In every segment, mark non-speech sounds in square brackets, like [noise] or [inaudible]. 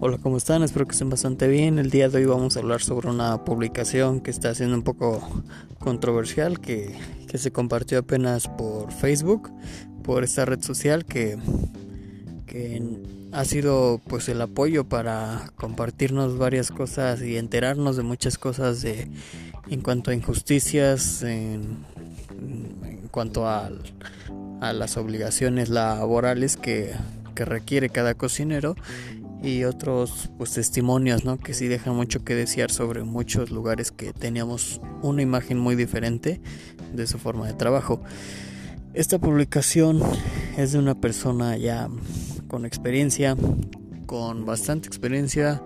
Hola, ¿cómo están? Espero que estén bastante bien. El día de hoy vamos a hablar sobre una publicación que está siendo un poco controversial, que, se compartió apenas por Facebook, por esta red social que, que ha sido pues el apoyo para compartirnos varias cosas y enterarnos de muchas cosas de en cuanto a injusticias, en, en cuanto a, a las obligaciones laborales que, que requiere cada cocinero y otros pues testimonios ¿no? que sí dejan mucho que desear sobre muchos lugares que teníamos una imagen muy diferente de su forma de trabajo. Esta publicación es de una persona ya con experiencia, con bastante experiencia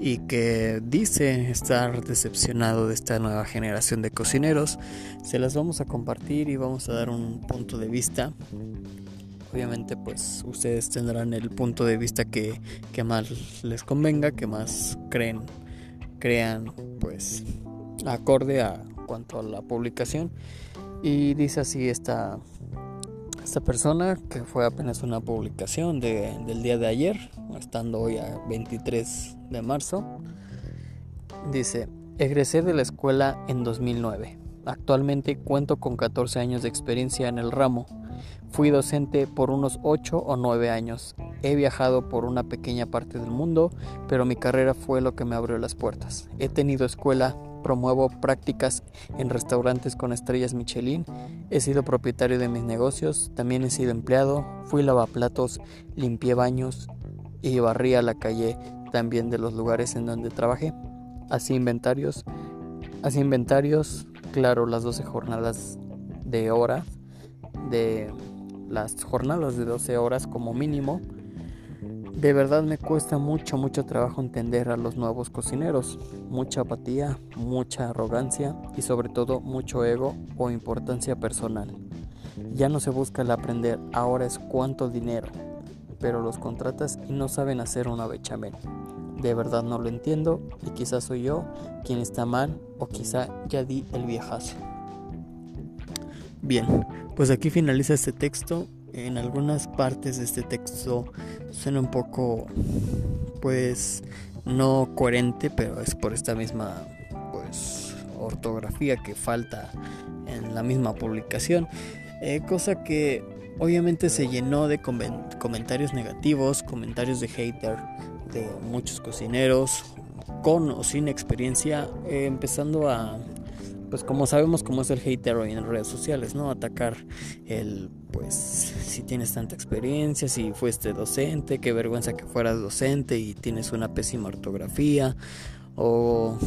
y que dice estar decepcionado de esta nueva generación de cocineros. Se las vamos a compartir y vamos a dar un punto de vista obviamente pues ustedes tendrán el punto de vista que, más les convenga, que más creen, crean pues acorde a cuanto a la publicación. Y dice así esta, esta persona que fue apenas una publicación de, del día de ayer, estando hoy a 23 de marzo. Dice, egresé de la escuela en 2009. Actualmente cuento con 14 años de experiencia en el ramo Fui docente por unos 8 o 9 años. He viajado por una pequeña parte del mundo, pero mi carrera fue lo que me abrió las puertas. He tenido escuela, promuevo prácticas en restaurantes con estrellas Michelin, he sido propietario de mis negocios, también he sido empleado, fui lavaplatos, limpié baños y barría la calle también de los lugares en donde trabajé. Así inventarios, así inventarios, claro, las 12 jornadas de hora de las jornadas de 12 horas como mínimo. De verdad me cuesta mucho, mucho trabajo entender a los nuevos cocineros. Mucha apatía, mucha arrogancia y sobre todo mucho ego o importancia personal. Ya no se busca el aprender, ahora es cuánto dinero. Pero los contratas y no saben hacer una bechamel. De verdad no lo entiendo y quizás soy yo quien está mal o quizá ya di el viejazo. Bien, pues aquí finaliza este texto. En algunas partes de este texto suena un poco, pues, no coherente, pero es por esta misma, pues, ortografía que falta en la misma publicación. Eh, cosa que obviamente se llenó de comentarios negativos, comentarios de hater de muchos cocineros con o sin experiencia, eh, empezando a pues como sabemos cómo es el hater hoy en redes sociales, ¿no? Atacar el, pues, si tienes tanta experiencia, si fuiste docente, qué vergüenza que fueras docente y tienes una pésima ortografía, o,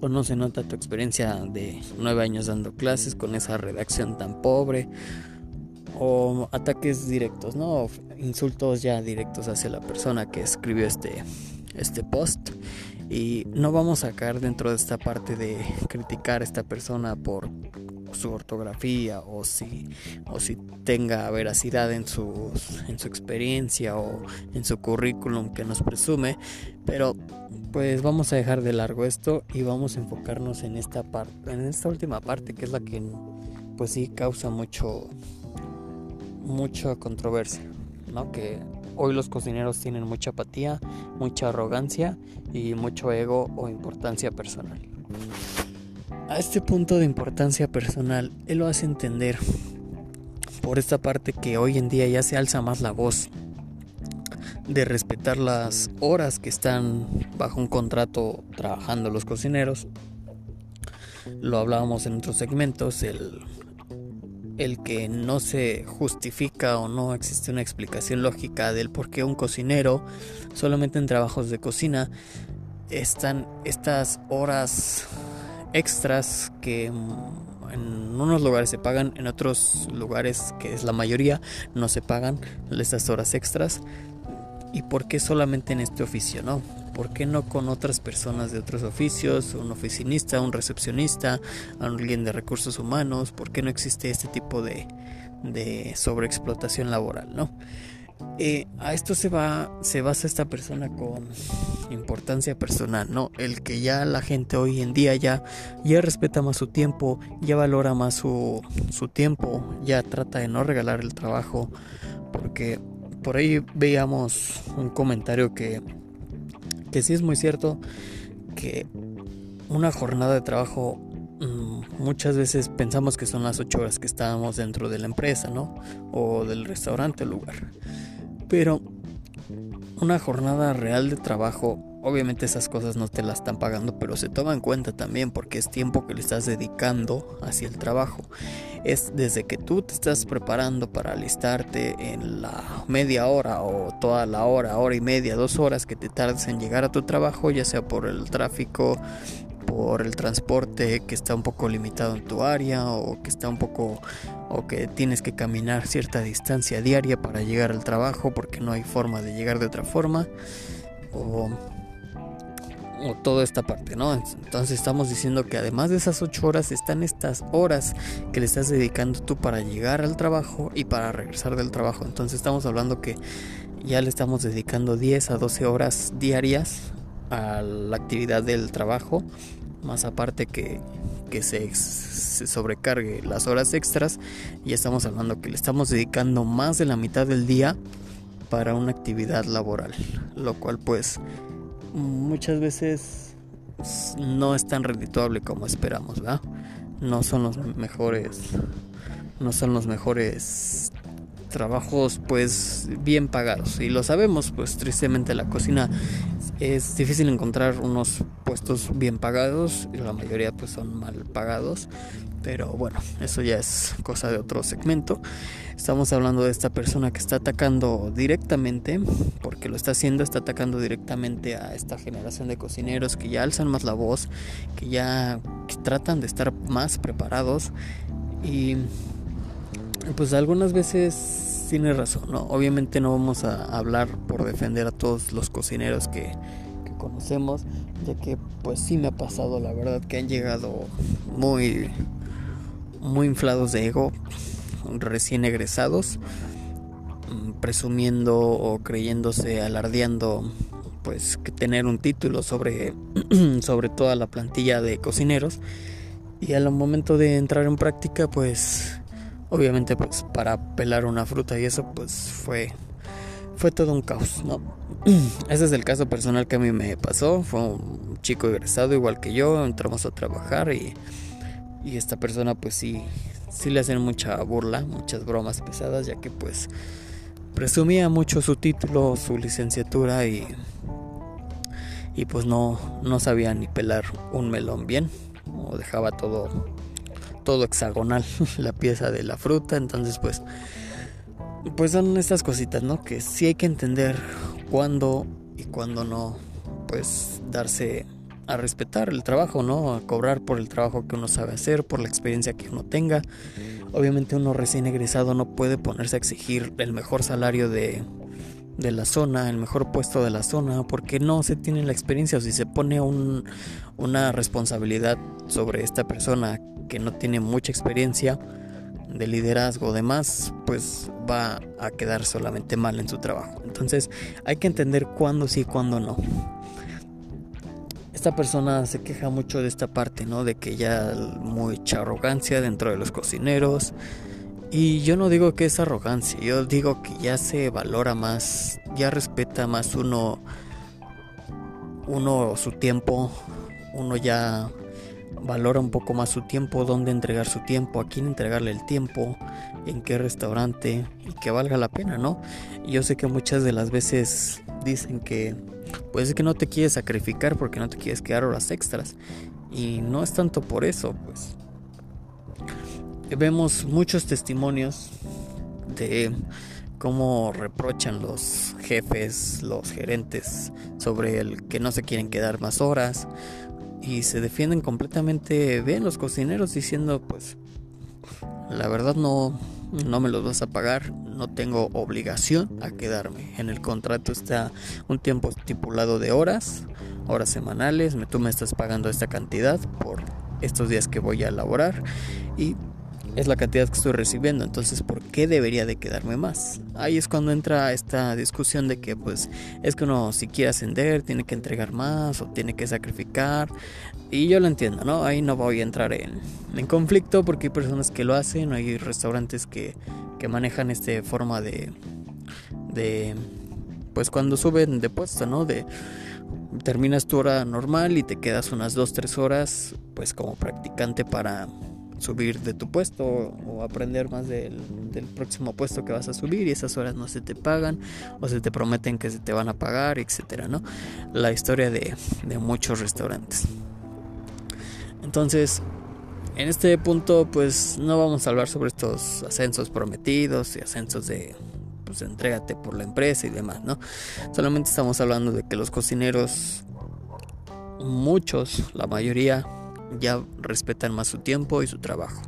o no se nota tu experiencia de nueve años dando clases con esa redacción tan pobre, o ataques directos, ¿no? Insultos ya directos hacia la persona que escribió este, este post y no vamos a caer dentro de esta parte de criticar a esta persona por su ortografía o si, o si tenga veracidad en su, en su experiencia o en su currículum que nos presume, pero pues vamos a dejar de largo esto y vamos a enfocarnos en esta parte, en esta última parte que es la que pues sí causa mucho mucha controversia, ¿no? Que Hoy los cocineros tienen mucha apatía, mucha arrogancia y mucho ego o importancia personal. A este punto de importancia personal, él lo hace entender por esta parte que hoy en día ya se alza más la voz de respetar las horas que están bajo un contrato trabajando los cocineros. Lo hablábamos en otros segmentos, el el que no se justifica o no existe una explicación lógica del por qué un cocinero solamente en trabajos de cocina están estas horas extras que en unos lugares se pagan, en otros lugares, que es la mayoría, no se pagan estas horas extras. ¿Y por qué solamente en este oficio, no? ¿Por qué no con otras personas de otros oficios? Un oficinista, un recepcionista, alguien de recursos humanos. ¿Por qué no existe este tipo de, de sobreexplotación laboral? ¿no? Eh, a esto se va se basa esta persona con importancia personal no el que ya la gente hoy en día ya ya respeta más su tiempo ya valora más su, su tiempo ya trata de no regalar el trabajo porque por ahí veíamos un comentario que, que sí es muy cierto que una jornada de trabajo mm, muchas veces pensamos que son las ocho horas que estábamos dentro de la empresa, ¿no? O del restaurante o lugar. Pero una jornada real de trabajo, obviamente esas cosas no te las están pagando, pero se toma en cuenta también porque es tiempo que le estás dedicando hacia el trabajo. Es desde que tú te estás preparando para alistarte en la media hora o toda la hora, hora y media, dos horas que te tardes en llegar a tu trabajo, ya sea por el tráfico, por el transporte que está un poco limitado en tu área o que está un poco o que tienes que caminar cierta distancia diaria para llegar al trabajo porque no hay forma de llegar de otra forma o, o toda esta parte, ¿no? Entonces estamos diciendo que además de esas ocho horas están estas horas que le estás dedicando tú para llegar al trabajo y para regresar del trabajo. Entonces estamos hablando que ya le estamos dedicando 10 a 12 horas diarias a la actividad del trabajo más aparte que, que se, sobrecargue las horas extras, ya estamos hablando que le estamos dedicando más de la mitad del día para una actividad laboral, lo cual pues muchas veces no es tan redituable como esperamos, ¿verdad? No son los mejores, no son los mejores trabajos pues bien pagados y lo sabemos pues tristemente la cocina es difícil encontrar unos puestos bien pagados y la mayoría pues son mal pagados pero bueno eso ya es cosa de otro segmento estamos hablando de esta persona que está atacando directamente porque lo está haciendo está atacando directamente a esta generación de cocineros que ya alzan más la voz que ya tratan de estar más preparados y pues algunas veces tiene razón, ¿no? Obviamente no vamos a hablar por defender a todos los cocineros que, conocemos, ya que pues sí me ha pasado, la verdad, que han llegado muy, muy inflados de ego, recién egresados, mm, presumiendo o creyéndose, alardeando pues que tener un título sobre, [clears throat] sobre toda la plantilla de cocineros. Y al momento de entrar en práctica pues obviamente pues para pelar una fruta y eso pues fue fue todo un caos, ¿no? [clears throat] Ese es el caso personal que a mí me pasó, fue un chico egresado igual que yo, entramos a trabajar y, y esta persona pues sí, sí le hacen mucha burla, muchas bromas pesadas, ya que pues presumía mucho su título, su licenciatura y, y pues no, no sabía ni pelar un melón bien, o dejaba todo todo hexagonal [laughs] la pieza de la fruta, entonces pues pues son estas cositas, ¿no? Que sí hay que entender cuándo y cuándo no pues darse a respetar el trabajo, ¿no? A cobrar por el trabajo que uno sabe hacer, por la experiencia que uno tenga. Obviamente uno recién egresado no puede ponerse a exigir el mejor salario de, de la zona, el mejor puesto de la zona, porque no se tiene la experiencia o si se pone un, una responsabilidad sobre esta persona que no tiene mucha experiencia de liderazgo o demás, pues va a quedar solamente mal en su trabajo. Entonces hay que entender cuándo sí y cuándo no. Esta persona se queja mucho de esta parte, ¿no? De que ya mucha arrogancia dentro de los cocineros. Y yo no digo que es arrogancia, yo digo que ya se valora más, ya respeta más uno, uno su tiempo, uno ya valora un poco más su tiempo, dónde entregar su tiempo, a quién entregarle el tiempo, en qué restaurante y que valga la pena, ¿no? yo sé que muchas de las veces dicen que pues es que no te quieres sacrificar porque no te quieres quedar horas extras y no es tanto por eso, pues vemos muchos testimonios de cómo reprochan los jefes, los gerentes sobre el que no se quieren quedar más horas y se defienden completamente bien los cocineros diciendo pues la verdad no no me los vas a pagar, no tengo obligación a quedarme. En el contrato está un tiempo estipulado de horas, horas semanales, tú me estás pagando esta cantidad por estos días que voy a elaborar y es la cantidad que estoy recibiendo, entonces ¿por qué debería de quedarme más? Ahí es cuando entra esta discusión de que pues es que uno si quiere ascender tiene que entregar más o tiene que sacrificar y yo lo entiendo, ¿no? Ahí no voy a entrar en, en conflicto porque hay personas que lo hacen, hay restaurantes que, que manejan esta forma de, de pues cuando suben de puesto, ¿no? De terminas tu hora normal y te quedas unas 2-3 horas pues como practicante para subir de tu puesto o, aprender más del, próximo puesto que vas a subir y esas horas no se te pagan o se te prometen que se te van a pagar, etcétera, ¿no? La historia de, de muchos restaurantes. Entonces, en este punto, pues no vamos a hablar sobre estos ascensos prometidos y ascensos de, pues entrégate por la empresa y demás, ¿no? Solamente estamos hablando de que los cocineros, muchos, la mayoría, ya respetan más su tiempo y su trabajo.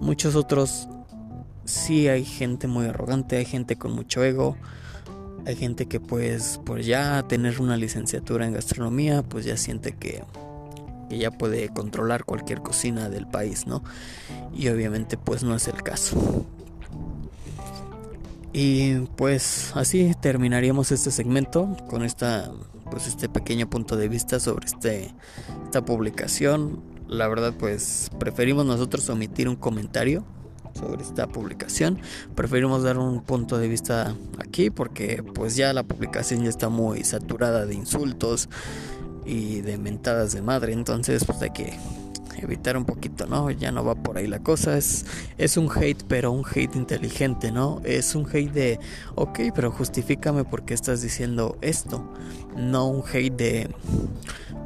Muchos otros sí hay gente muy arrogante, hay gente con mucho ego, hay gente que pues por ya tener una licenciatura en gastronomía, pues ya siente que, que ya puede controlar cualquier cocina del país, ¿no? Y obviamente pues no es el caso. Y pues así terminaríamos este segmento con esta pues este pequeño punto de vista sobre este, esta publicación. La verdad pues preferimos nosotros omitir un comentario sobre esta publicación. Preferimos dar un punto de vista aquí porque pues ya la publicación ya está muy saturada de insultos y de mentadas de madre. Entonces pues hay que evitar un poquito, ¿no? Ya no va por ahí la cosa. Es, es un hate, pero un hate inteligente, ¿no? Es un hate de, ok, pero justifícame por qué estás diciendo esto. No un hate de,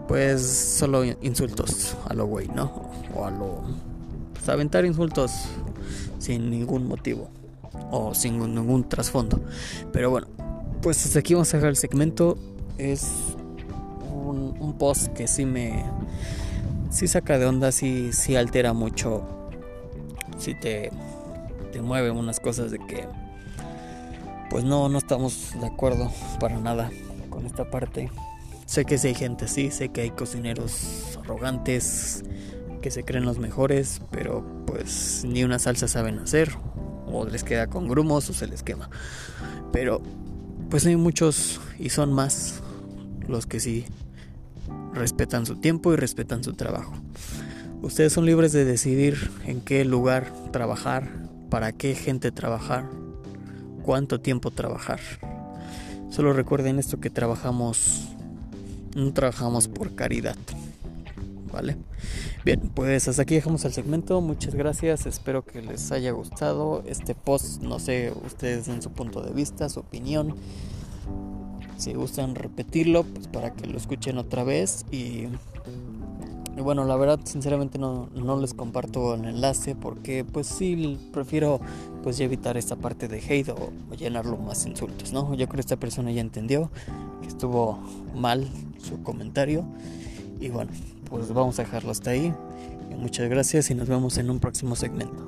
pues, solo insultos a lo güey, ¿no? O a lo... Pues aventar insultos sin ningún motivo o sin ningún trasfondo. Pero bueno, pues hasta aquí vamos a dejar el segmento. Es un, un post que sí me si saca de onda, si sí altera mucho, si te, te mueve unas cosas de que pues no, no estamos de acuerdo para nada con esta parte. Sé que sí hay gente así, sé que hay cocineros arrogantes que se creen los mejores, pero pues ni una salsa saben hacer, o les queda con grumos o se les quema. Pero pues hay muchos y son más los que sí respetan su tiempo y respetan su trabajo. Ustedes son libres de decidir en qué lugar trabajar, para qué gente trabajar, cuánto tiempo trabajar. Solo recuerden esto que trabajamos, no trabajamos por caridad. ¿Vale? Bien, pues hasta aquí dejamos el segmento. Muchas gracias. Espero que les haya gustado este post. No sé, ustedes en su punto de vista, su opinión si gustan repetirlo, pues para que lo escuchen otra vez. Y, bueno, la verdad, sinceramente no, no, les comparto el enlace porque pues sí, prefiero pues ya evitar esta parte de hate o, llenarlo más insultos, ¿no? Yo creo que esta persona ya entendió que estuvo mal su comentario. Y bueno, pues vamos a dejarlo hasta ahí. muchas gracias y nos vemos en un próximo segmento.